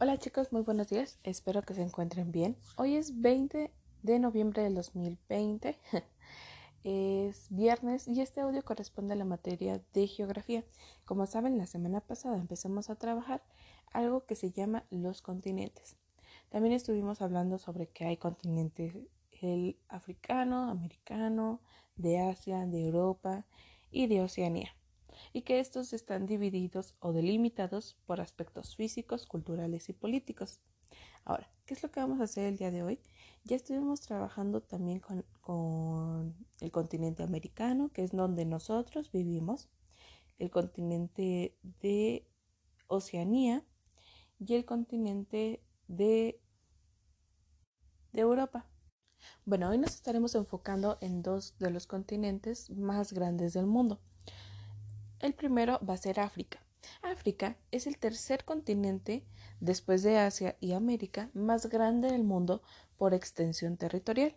Hola chicos, muy buenos días. Espero que se encuentren bien. Hoy es 20 de noviembre del 2020. es viernes y este audio corresponde a la materia de geografía. Como saben, la semana pasada empezamos a trabajar algo que se llama los continentes. También estuvimos hablando sobre que hay continentes el africano, americano, de Asia, de Europa y de Oceanía y que estos están divididos o delimitados por aspectos físicos, culturales y políticos. Ahora, ¿qué es lo que vamos a hacer el día de hoy? Ya estuvimos trabajando también con, el continente americano, que es donde nosotros vivimos, el continente de Oceanía y el continente de, de Europa. Bueno, hoy nos estaremos enfocando en dos de los continentes más grandes del mundo, el primero va a ser África. África es el tercer continente, después de Asia y América, más grande del mundo por extensión territorial.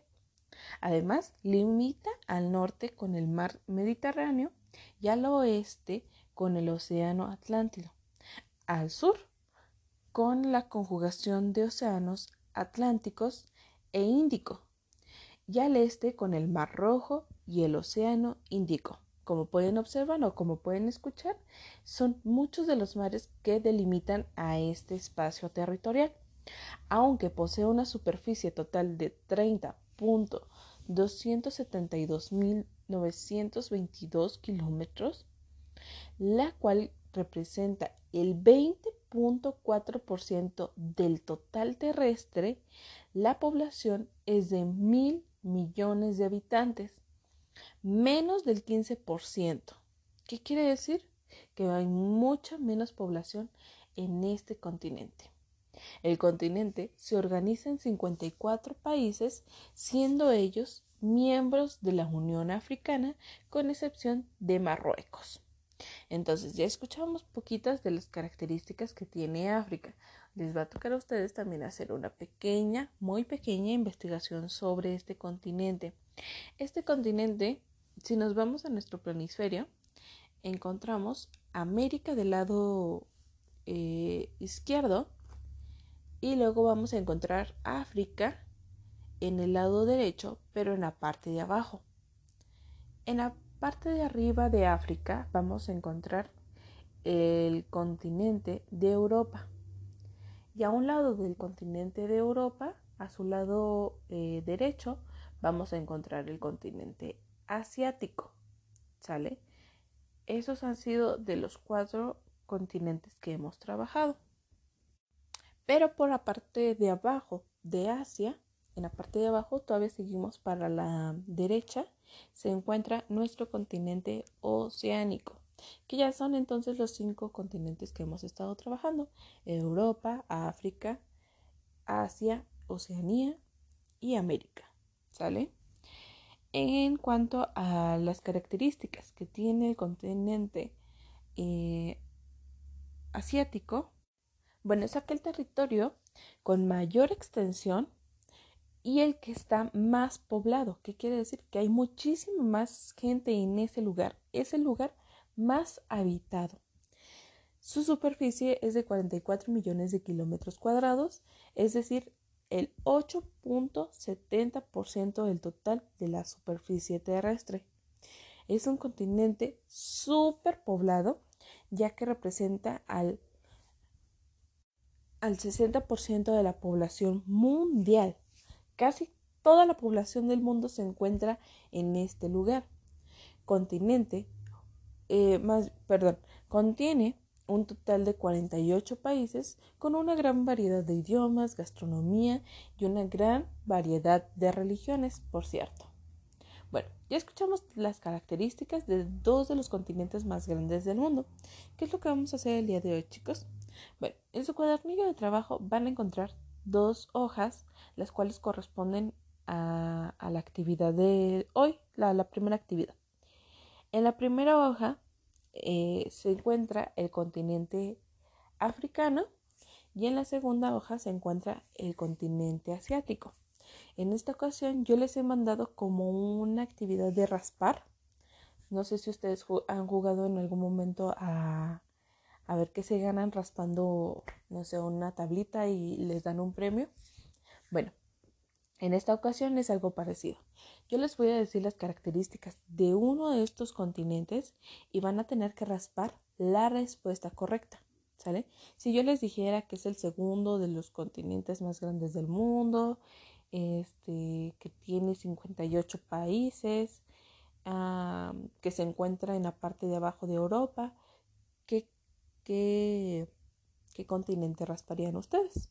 Además, limita al norte con el mar Mediterráneo y al oeste con el Océano Atlántico. Al sur con la conjugación de océanos Atlánticos e Índico. Y al este con el Mar Rojo y el Océano Índico como pueden observar o como pueden escuchar, son muchos de los mares que delimitan a este espacio territorial. Aunque posee una superficie total de 30.272.922 kilómetros, la cual representa el 20.4% del total terrestre, la población es de mil millones de habitantes menos del 15%. ¿Qué quiere decir? Que hay mucha menos población en este continente. El continente se organiza en 54 países, siendo ellos miembros de la Unión Africana, con excepción de Marruecos. Entonces, ya escuchamos poquitas de las características que tiene África. Les va a tocar a ustedes también hacer una pequeña, muy pequeña investigación sobre este continente. Este continente si nos vamos a nuestro planisferio, encontramos América del lado eh, izquierdo y luego vamos a encontrar África en el lado derecho, pero en la parte de abajo. En la parte de arriba de África vamos a encontrar el continente de Europa. Y a un lado del continente de Europa, a su lado eh, derecho, vamos a encontrar el continente asiático. ¿Sale? Esos han sido de los cuatro continentes que hemos trabajado. Pero por la parte de abajo de Asia, en la parte de abajo todavía seguimos para la derecha, se encuentra nuestro continente oceánico, que ya son entonces los cinco continentes que hemos estado trabajando. Europa, África, Asia, Oceanía y América. En cuanto a las características que tiene el continente eh, asiático, bueno, es aquel territorio con mayor extensión y el que está más poblado. ¿Qué quiere decir? Que hay muchísima más gente en ese lugar. Es el lugar más habitado. Su superficie es de 44 millones de kilómetros cuadrados, es decir, el 8.70% del total de la superficie terrestre. Es un continente súper poblado, ya que representa al, al 60% de la población mundial. Casi toda la población del mundo se encuentra en este lugar. Continente, eh, más, perdón, contiene un total de 48 países con una gran variedad de idiomas, gastronomía y una gran variedad de religiones, por cierto. Bueno, ya escuchamos las características de dos de los continentes más grandes del mundo. ¿Qué es lo que vamos a hacer el día de hoy, chicos? Bueno, en su cuadernillo de trabajo van a encontrar dos hojas, las cuales corresponden a, la actividad de hoy, la primera actividad. En la primera hoja eh, se encuentra el continente africano y en la segunda hoja se encuentra el continente asiático. En esta ocasión yo les he mandado como una actividad de raspar. No sé si ustedes han jugado en algún momento a, a ver qué se ganan raspando, no sé, una tablita y les dan un premio. Bueno, en esta ocasión es algo parecido. Yo les voy a decir las características de uno de estos continentes y van a tener que raspar la respuesta correcta. ¿Sale? Si yo les dijera que es el segundo de los continentes más grandes del mundo, este, que tiene 58 países, que se encuentra en la parte de abajo de Europa, ¿qué, qué, qué continente rasparían ustedes?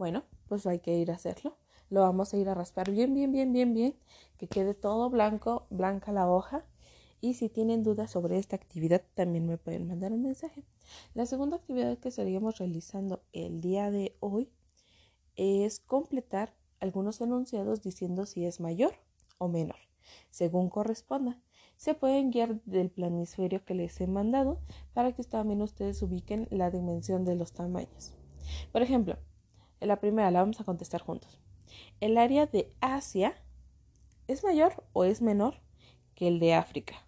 Bueno, pues hay que ir a hacerlo. Lo vamos a ir a raspar bien, bien, bien, bien, bien, que quede todo blanco, blanca la hoja. Y si tienen dudas sobre esta actividad, también me pueden mandar un mensaje. La segunda actividad que estaríamos realizando el día de hoy es completar algunos enunciados diciendo si es mayor o menor, según corresponda. Se pueden guiar del planisferio que les he mandado para que también ustedes ubiquen la dimensión de los tamaños. Por ejemplo, la primera la vamos a contestar juntos. ¿El área de Asia es mayor o es menor que el de África?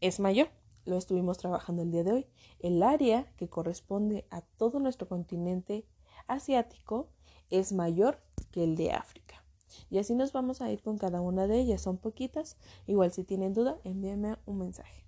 Es mayor lo estuvimos trabajando el día de hoy. El área que corresponde a todo nuestro continente asiático es mayor que el de África. Y así nos vamos a ir con cada una de ellas. Son poquitas. Igual si tienen duda, envíenme un mensaje.